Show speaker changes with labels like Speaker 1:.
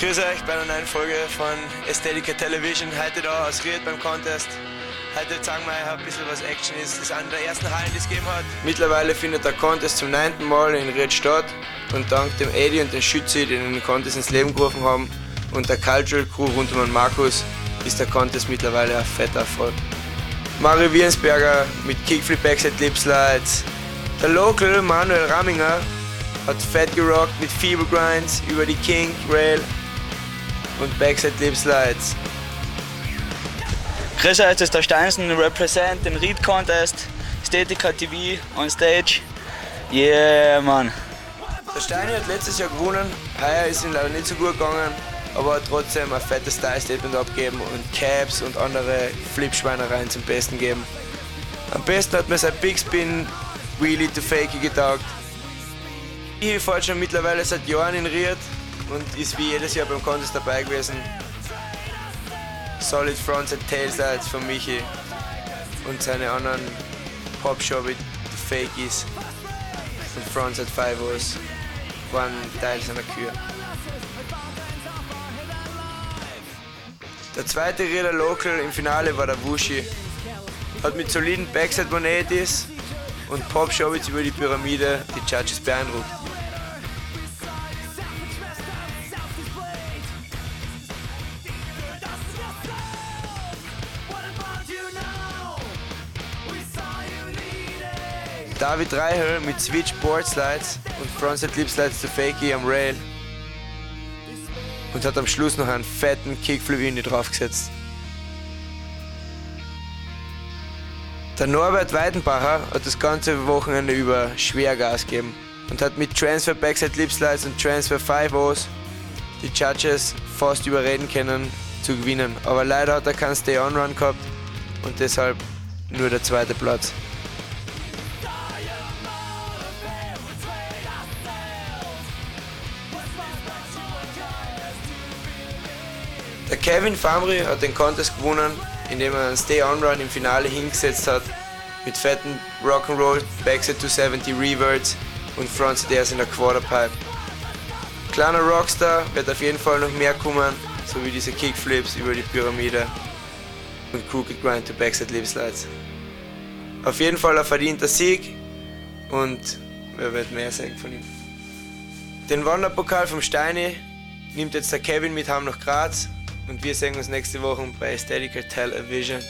Speaker 1: Grüß euch bei einer neuen Folge von Aesthetica Television. Heute da aus Ried beim Contest. Heute zeigen wir euch ein bisschen, was Action ist. Das ist eine der ersten Hallen, die es gegeben hat. Mittlerweile findet der Contest zum neunten Mal in Ried statt. Und dank dem Eddie und dem Schützi, die den Contest ins Leben gerufen haben, und der Cultural Crew rund um den Markus, ist der Contest mittlerweile ein fetter Erfolg. Mario Wiensberger mit Kickflip Backside Lip Slides. Der Local Manuel Ramminger hat fett gerockt mit Feeble Grinds über die King Rail und Backside Lip Slides.
Speaker 2: Grüß euch, das ist der Steinsen, represent den Read Contest, Statica TV on stage. Yeah, man.
Speaker 1: Der Steini hat letztes Jahr gewonnen, heuer ist ihm leider nicht so gut gegangen, aber hat trotzdem ein fettes Style-Statement abgegeben und Caps und andere Flipschweinereien zum Besten geben. Am besten hat mir sein Big Spin Wheelie to Fakey getaugt. Ich fahre schon mittlerweile seit Jahren in Ried und ist wie jedes Jahr beim Contest dabei gewesen. Solid Fronts and Tailsides von Michi und seine anderen Popshop Fakies und Fronts at Five O's waren Teil seiner Kür. Der zweite Rieder Local im Finale war der Wushi. Hat mit soliden Backside 180s und Pop Showits über die Pyramide die Judges beeindruckt. David Reichel mit Switch Board Slides und Frontside Lip Slides zu Fakey am Rail und hat am Schluss noch einen fetten Kickflip in die draufgesetzt. Der Norbert Weidenbacher hat das ganze Wochenende über schwer Gas gegeben und hat mit Transfer Backside Lip Slides und Transfer 5 O's die Judges fast überreden können zu gewinnen. Aber leider hat er keinen Stay-On-Run gehabt und deshalb nur der zweite Platz. Der Kevin Famri hat den Contest gewonnen, indem er einen Stay-On-Run im Finale hingesetzt hat mit fetten Rock'n'Roll, Backside 270 Reverts und Front Stairs in der Quarterpipe. Kleiner Rockstar wird auf jeden Fall noch mehr kommen, so wie diese Kickflips über die Pyramide und Crooked Grind to Backside Lip Slides. Auf jeden Fall ein verdienter Sieg und wer wird mehr sagen von ihm. Den Wanderpokal vom Steini nimmt jetzt der Kevin mit heim nach Graz und wir sehen uns nächste Woche bei Aesthetica Television.